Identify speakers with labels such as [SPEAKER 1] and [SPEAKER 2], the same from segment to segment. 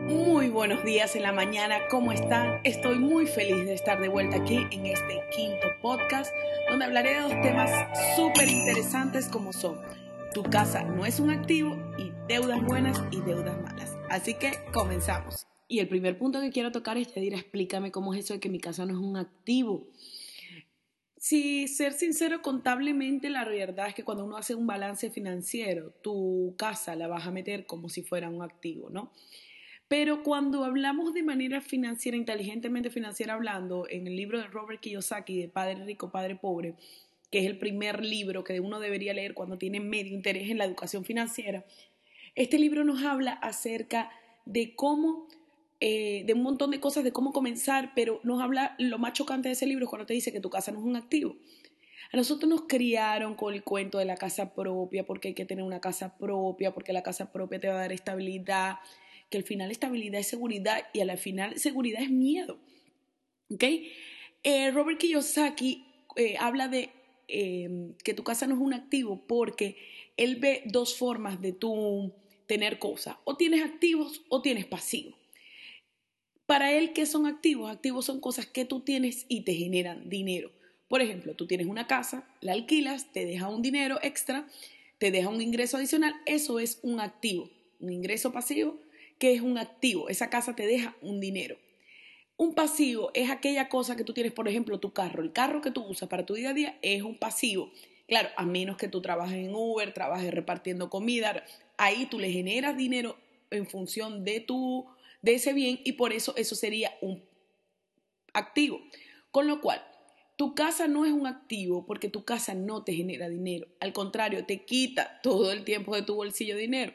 [SPEAKER 1] Muy buenos días en la mañana, ¿cómo están? Estoy muy feliz de estar de vuelta aquí en este quinto podcast donde hablaré de dos temas súper interesantes como son tu casa no es un activo y deudas buenas y deudas malas. Así que comenzamos. Y el primer punto que quiero tocar es, Yadira, explícame cómo es eso de que mi casa no es un activo. Si ser sincero contablemente, la verdad es que cuando uno hace un balance financiero, tu casa la vas a meter como si fuera un activo, ¿no? Pero cuando hablamos de manera financiera, inteligentemente financiera hablando, en el libro de Robert Kiyosaki, de Padre Rico, Padre Pobre, que es el primer libro que uno debería leer cuando tiene medio interés en la educación financiera, este libro nos habla acerca de cómo, eh, de un montón de cosas, de cómo comenzar, pero nos habla, lo más chocante de ese libro es cuando te dice que tu casa no es un activo. A nosotros nos criaron con el cuento de la casa propia, porque hay que tener una casa propia, porque la casa propia te va a dar estabilidad, que al final estabilidad es seguridad y al final seguridad es miedo. ¿Ok? Eh, Robert Kiyosaki eh, habla de em, que tu casa no es un activo porque él ve dos formas de tú tener cosas. O tienes activos o tienes pasivos. Para él, ¿qué son activos? Activos son cosas que tú tienes y te generan dinero. Por ejemplo, tú tienes una casa, la alquilas, te deja un dinero extra, te deja un ingreso adicional, eso es un activo. Un ingreso pasivo que es un activo. Esa casa te deja un dinero. Un pasivo es aquella cosa que tú tienes, por ejemplo, tu carro. El carro que tú usas para tu día a día es un pasivo. Claro, a menos que tú trabajes en Uber, trabajes repartiendo comida, ahí tú le generas dinero en función de tu de ese bien y por eso eso sería un activo. Con lo cual, tu casa no es un activo porque tu casa no te genera dinero. Al contrario, te quita todo el tiempo de tu bolsillo dinero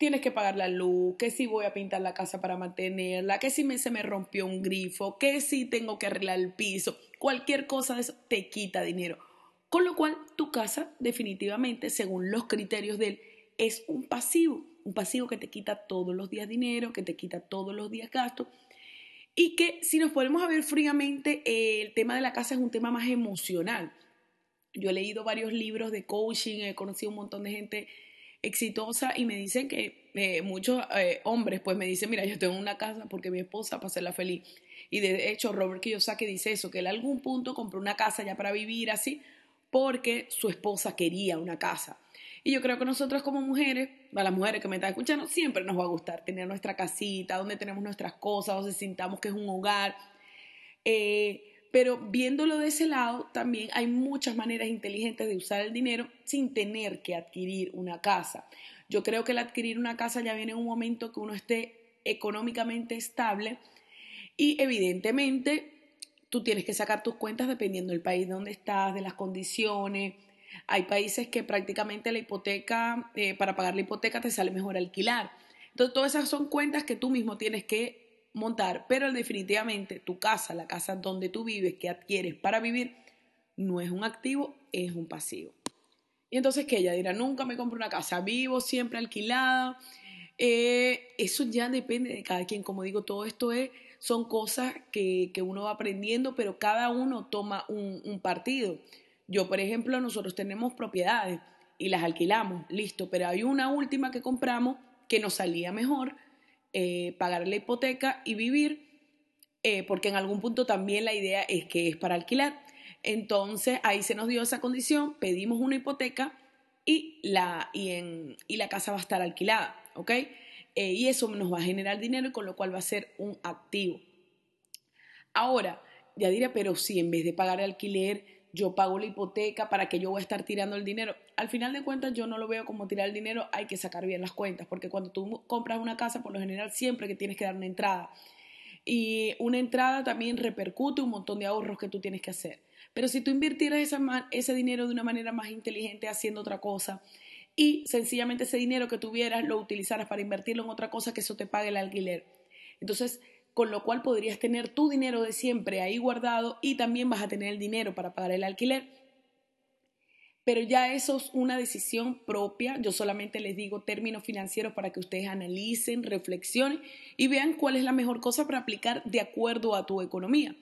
[SPEAKER 1] tienes que pagar la luz, que si voy a pintar la casa para mantenerla, que si me, se me rompió un grifo, que si tengo que arreglar el piso, cualquier cosa de eso te quita dinero. Con lo cual, tu casa definitivamente, según los criterios de él, es un pasivo, un pasivo que te quita todos los días dinero, que te quita todos los días gastos y que si nos ponemos a ver fríamente, el tema de la casa es un tema más emocional. Yo he leído varios libros de coaching, he conocido un montón de gente exitosa y me dicen que eh, muchos eh, hombres pues me dicen, mira, yo tengo una casa porque mi esposa para hacerla feliz. Y de hecho Robert Kiyosaki dice eso, que él algún punto compró una casa ya para vivir así porque su esposa quería una casa. Y yo creo que nosotros como mujeres, a las mujeres que me están escuchando, siempre nos va a gustar tener nuestra casita, donde tenemos nuestras cosas, donde sintamos que es un hogar. Eh, pero viéndolo de ese lado, también hay muchas maneras inteligentes de usar el dinero sin tener que adquirir una casa. Yo creo que el adquirir una casa ya viene en un momento que uno esté económicamente estable y evidentemente tú tienes que sacar tus cuentas dependiendo del país donde estás, de las condiciones. Hay países que prácticamente la hipoteca, eh, para pagar la hipoteca te sale mejor alquilar. Entonces, todas esas son cuentas que tú mismo tienes que montar, pero definitivamente tu casa, la casa donde tú vives, que adquieres para vivir, no es un activo, es un pasivo. Y entonces que ella dirá, nunca me compro una casa, vivo siempre alquilada. Eh, eso ya depende de cada quien, como digo, todo esto es, son cosas que, uno va aprendiendo, pero cada uno toma un partido. Yo, por ejemplo, nosotros tenemos propiedades y las alquilamos, listo, pero hay una última que compramos que nos salía mejor, eh, pagar la hipoteca y vivir, eh, porque en algún punto también la idea es que es para alquilar. Entonces ahí se nos dio esa condición, pedimos una hipoteca y la, y en, y la casa va a estar alquilada, ¿ok? Eh, y eso nos va a generar dinero y con lo cual va a ser un activo. Ahora, ya diré, pero si en vez de pagar alquiler yo pago la hipoteca, para que yo voy a estar tirando el dinero. Al final de cuentas yo no lo veo como tirar el dinero, hay que sacar bien las cuentas, porque cuando tú compras una casa, por lo general siempre que tienes que dar una entrada. Y una entrada también repercute un montón de ahorros que tú tienes que hacer. Pero si tú invirtieras ese dinero de una manera más inteligente haciendo otra cosa y sencillamente ese dinero que tuvieras lo utilizaras para invertirlo en otra cosa que eso te pague el alquiler. Entonces, con lo cual podrías tener tu dinero de siempre ahí guardado y también vas a tener el dinero para pagar el alquiler. Pero ya eso es una decisión propia. Yo solamente les digo términos financieros para que ustedes analicen, reflexionen y vean cuál es la mejor cosa para aplicar de acuerdo a tu economía.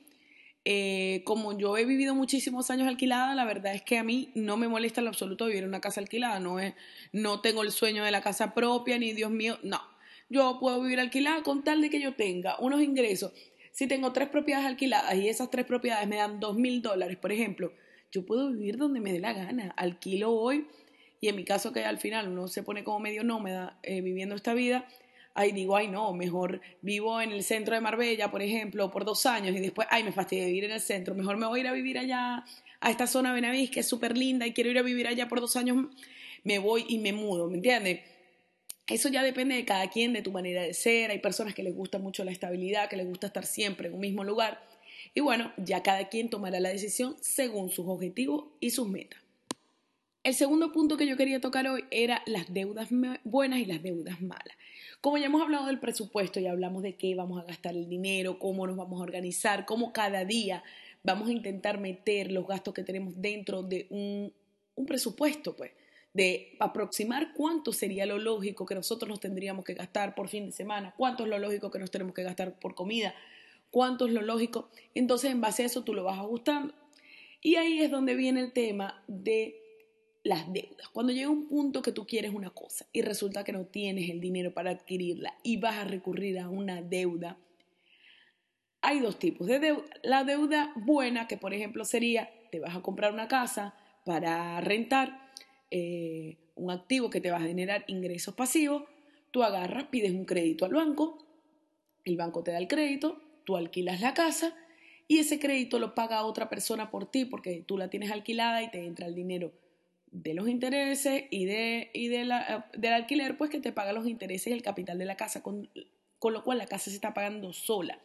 [SPEAKER 1] Eh, como yo he vivido muchísimos años alquilada, la verdad es que a mí no me molesta en absoluto vivir en una casa alquilada. No, es, no tengo el sueño de la casa propia, ni Dios mío, no yo puedo vivir alquilada con tal de que yo tenga unos ingresos. Si tengo tres propiedades alquiladas y esas tres propiedades me dan dos mil dólares, por ejemplo, yo puedo vivir donde me dé la gana. Alquilo hoy y en mi caso que al final uno se pone como medio nómada eh, viviendo esta vida, ahí digo, ay no, mejor vivo en el centro de Marbella, por ejemplo, por dos años y después, ay, me fastidia vivir en el centro, mejor me voy a ir a vivir allá, a esta zona de Benavís, que es súper linda y quiero ir a vivir allá por dos años, me voy y me mudo, ¿me entiendes? Eso ya depende de cada quien, de tu manera de ser. Hay personas que les gusta mucho la estabilidad, que les gusta estar siempre en un mismo lugar. Y bueno, ya cada quien tomará la decisión según sus objetivos y sus metas. El segundo punto que yo quería tocar hoy era las deudas buenas y las deudas malas. Como ya hemos hablado del presupuesto, ya hablamos de qué vamos a gastar el dinero, cómo nos vamos a organizar, cómo cada día vamos a intentar meter los gastos que tenemos dentro de un, un presupuesto, pues de aproximar cuánto sería lo lógico que nosotros nos tendríamos que gastar por fin de semana, cuánto es lo lógico que nos tenemos que gastar por comida, cuánto es lo lógico. Entonces, en base a eso, tú lo vas ajustando. Y ahí es donde viene el tema de las deudas. Cuando llega un punto que tú quieres una cosa y resulta que no tienes el dinero para adquirirla y vas a recurrir a una deuda, hay dos tipos de deuda. La deuda buena, que por ejemplo sería, te vas a comprar una casa para rentar eh, un activo que te va a generar ingresos pasivos, tú agarras, pides un crédito al banco, el banco te da el crédito, tú alquilas la casa y ese crédito lo paga otra persona por ti porque tú la tienes alquilada y te entra el dinero de los intereses y, de, y la, del alquiler, pues que te paga los intereses y el capital de la casa, con, con lo cual la casa se está pagando sola.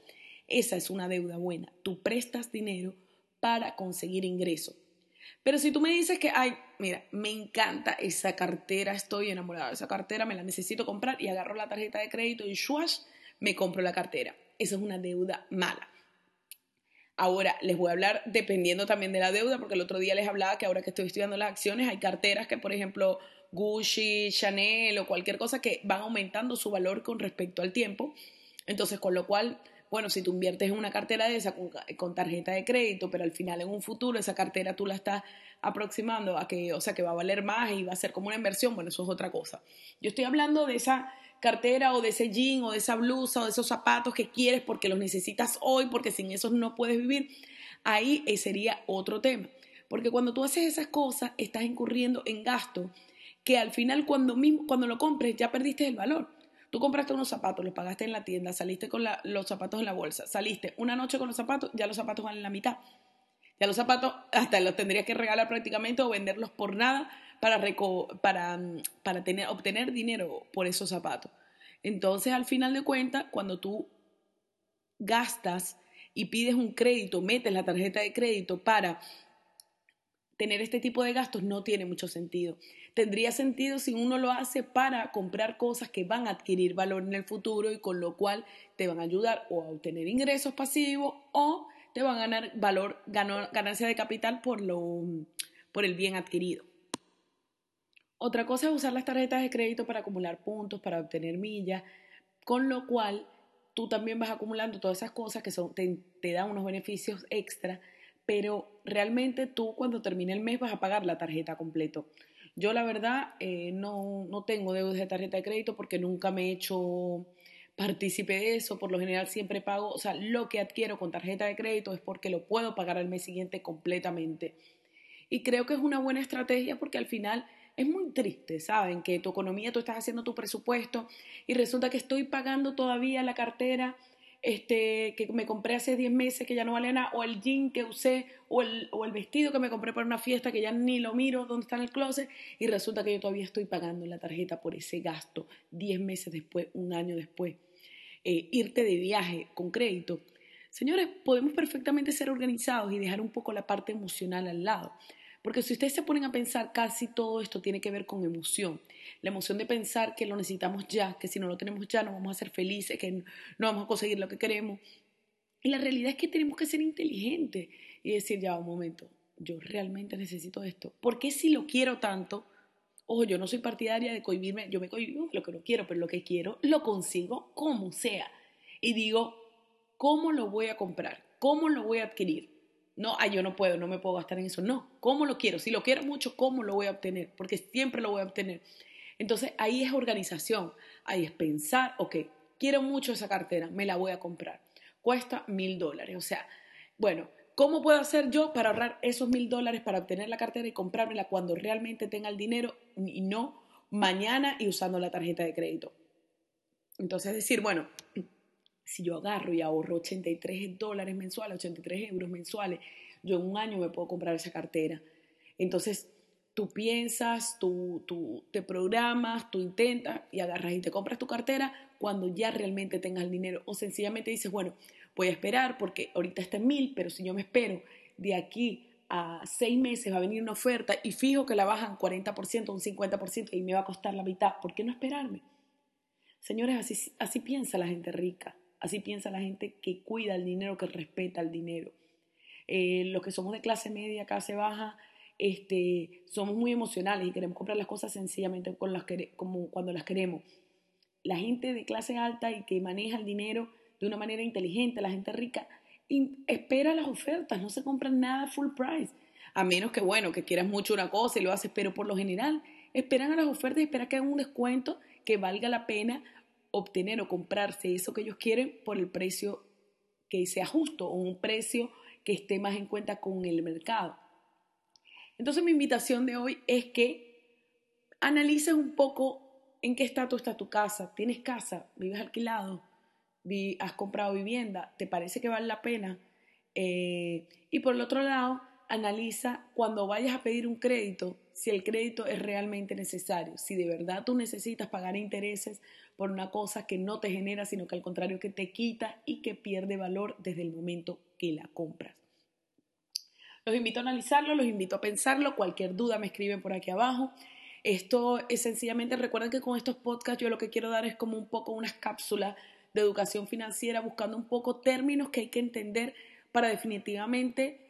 [SPEAKER 1] Esa es una deuda buena. Tú prestas dinero para conseguir ingresos. Pero si tú me dices que, ay, mira, me encanta esa cartera, estoy enamorada de esa cartera, me la necesito comprar y agarro la tarjeta de crédito y shuash, me compro la cartera. Esa es una deuda mala. Ahora, les voy a hablar dependiendo también de la deuda, porque el otro día les hablaba que ahora que estoy estudiando las acciones, hay carteras que, por ejemplo, Gucci, Chanel o cualquier cosa que van aumentando su valor con respecto al tiempo. Entonces, con lo cual bueno, si tú inviertes en una cartera de esa con, tarjeta de crédito, pero al final en un futuro esa cartera tú la estás aproximando a que, o sea, que va a valer más y va a ser como una inversión, bueno, eso es otra cosa. Yo estoy hablando de esa cartera o de ese jean o de esa blusa o de esos zapatos que quieres porque los necesitas hoy, porque sin esos no puedes vivir. Ahí eh, sería otro tema. Porque cuando tú haces esas cosas, estás incurriendo en gasto que al final cuando, mismo, cuando lo compres ya perdiste el valor. Tú compraste unos zapatos, los pagaste en la tienda, saliste con los zapatos en la bolsa, saliste una noche con los zapatos, ya los zapatos van en la mitad. Ya los zapatos hasta los tendrías que regalar prácticamente o venderlos por nada para, para, para tener, obtener dinero por esos zapatos. Entonces, al final de cuentas, cuando tú gastas y pides un crédito, metes la tarjeta de crédito para tener este tipo de gastos, no tiene mucho sentido tendría sentido si uno lo hace para comprar cosas que van a adquirir valor en el futuro y con lo cual te van a ayudar o a obtener ingresos pasivos o te van a ganar valor, ganancia de capital por, lo, por el bien adquirido. Otra cosa es usar las tarjetas de crédito para acumular puntos, para obtener millas, con lo cual tú también vas acumulando todas esas cosas que te dan unos beneficios extra, pero realmente tú cuando termine el mes vas a pagar la tarjeta completo. Yo la verdad eh, no, no tengo deudas de tarjeta de crédito porque nunca me he hecho partícipe de eso, por lo general siempre pago, o sea, lo que adquiero con tarjeta de crédito es porque lo puedo pagar al mes siguiente completamente. Y creo que es una buena estrategia porque al final es muy triste, ¿saben? Que tu economía, tú estás haciendo tu presupuesto y resulta que estoy pagando todavía la cartera este, que me compré hace 10 meses que ya no vale nada, o el jean que usé, o el, o el vestido que me compré para una fiesta que ya ni lo miro dónde está en el closet, y resulta que yo todavía estoy pagando la tarjeta por ese gasto 10 meses después, un año después. Eh, irte de viaje con crédito. Señores, podemos perfectamente ser organizados y dejar un poco la parte emocional al lado. Porque si ustedes se ponen a pensar, casi todo esto tiene que ver con emoción. La emoción de pensar que lo necesitamos ya, que si no lo tenemos ya no vamos a ser felices, que no vamos a conseguir lo que queremos. Y la realidad es que tenemos que ser inteligentes y decir, ya, un momento, yo realmente necesito esto. Porque si lo quiero tanto, ojo, yo no soy partidaria de cohibirme, yo me cohibo lo que no quiero, pero lo que quiero lo consigo como sea. Y digo, ¿cómo lo voy a comprar? ¿Cómo lo voy a adquirir? No, ay, yo no puedo, no me puedo gastar en eso. No, ¿cómo lo quiero? Si lo quiero mucho, ¿cómo lo voy a obtener? Porque siempre lo voy a obtener. Entonces ahí es organización. ahí es pensar, ok, quiero mucho esa cartera, me la voy a comprar. Cuesta mil dólares. O sea, bueno, ¿cómo puedo hacer yo para ahorrar esos mil dólares para obtener la cartera y comprármela cuando realmente tenga el dinero y no mañana y usando la tarjeta de crédito? Entonces, decir, bueno, si yo agarro y ahorro 83 dólares mensuales, 83 euros mensuales, yo en un año me puedo comprar esa cartera. Entonces, tú piensas, tú, tú te programas, tú intentas y agarras y te compras tu cartera cuando ya realmente tengas el dinero. O sencillamente dices, bueno, voy a esperar porque ahorita está en mil, pero si yo me espero de aquí a seis meses va a venir una oferta y fijo que la bajan 40%, un 50% y me va a costar la mitad, ¿por qué no esperarme? Señores, así, así piensa la gente rica, así piensa la gente que cuida el dinero, que respeta el dinero. Eh, los que somos de clase media, clase baja, este, somos muy emocionales y queremos comprar las cosas sencillamente con las que, como cuando las queremos. La gente de clase alta y que maneja el dinero de una manera inteligente, la gente rica, espera las ofertas, no se compran nada full price. A menos que, bueno, que quieras mucho una cosa y lo haces, pero por lo general esperan a las ofertas y esperan que hagan un descuento que valga la pena obtener o comprarse eso que ellos quieren por el precio que sea justo o un precio que esté más en cuenta con el mercado. Entonces mi invitación de hoy es que analices un poco en qué estatus está tu casa. ¿Tienes casa? ¿Vives alquilado? ¿Has comprado vivienda? ¿Te parece que vale la pena? Eh, y por el otro lado, analiza cuando vayas a pedir un crédito si el crédito es realmente necesario, si de verdad tú necesitas pagar intereses por una cosa que no te genera, sino que al contrario que te quita y que pierde valor desde el momento que la compras. Los invito a analizarlo, los invito a pensarlo. Cualquier duda me escriben por aquí abajo. Esto es sencillamente, recuerden que con estos podcasts yo lo que quiero dar es como un poco unas cápsulas de educación financiera, buscando un poco términos que hay que entender para definitivamente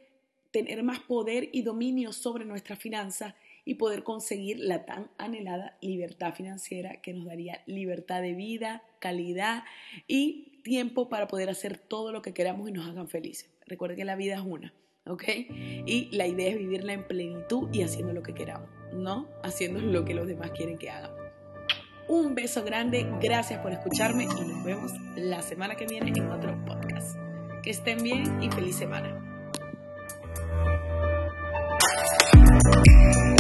[SPEAKER 1] tener más poder y dominio sobre nuestras finanzas y poder conseguir la tan anhelada libertad financiera que nos daría libertad de vida, calidad y tiempo para poder hacer todo lo que queramos y nos hagan felices. Recuerden que la vida es una. ¿ok? Y la idea es vivirla en plenitud y haciendo lo que queramos, ¿no? Haciendo lo que los demás quieren que hagan. Un beso grande, gracias por escucharme y nos vemos la semana que viene en otro podcast. Que estén bien y feliz semana. Thank you.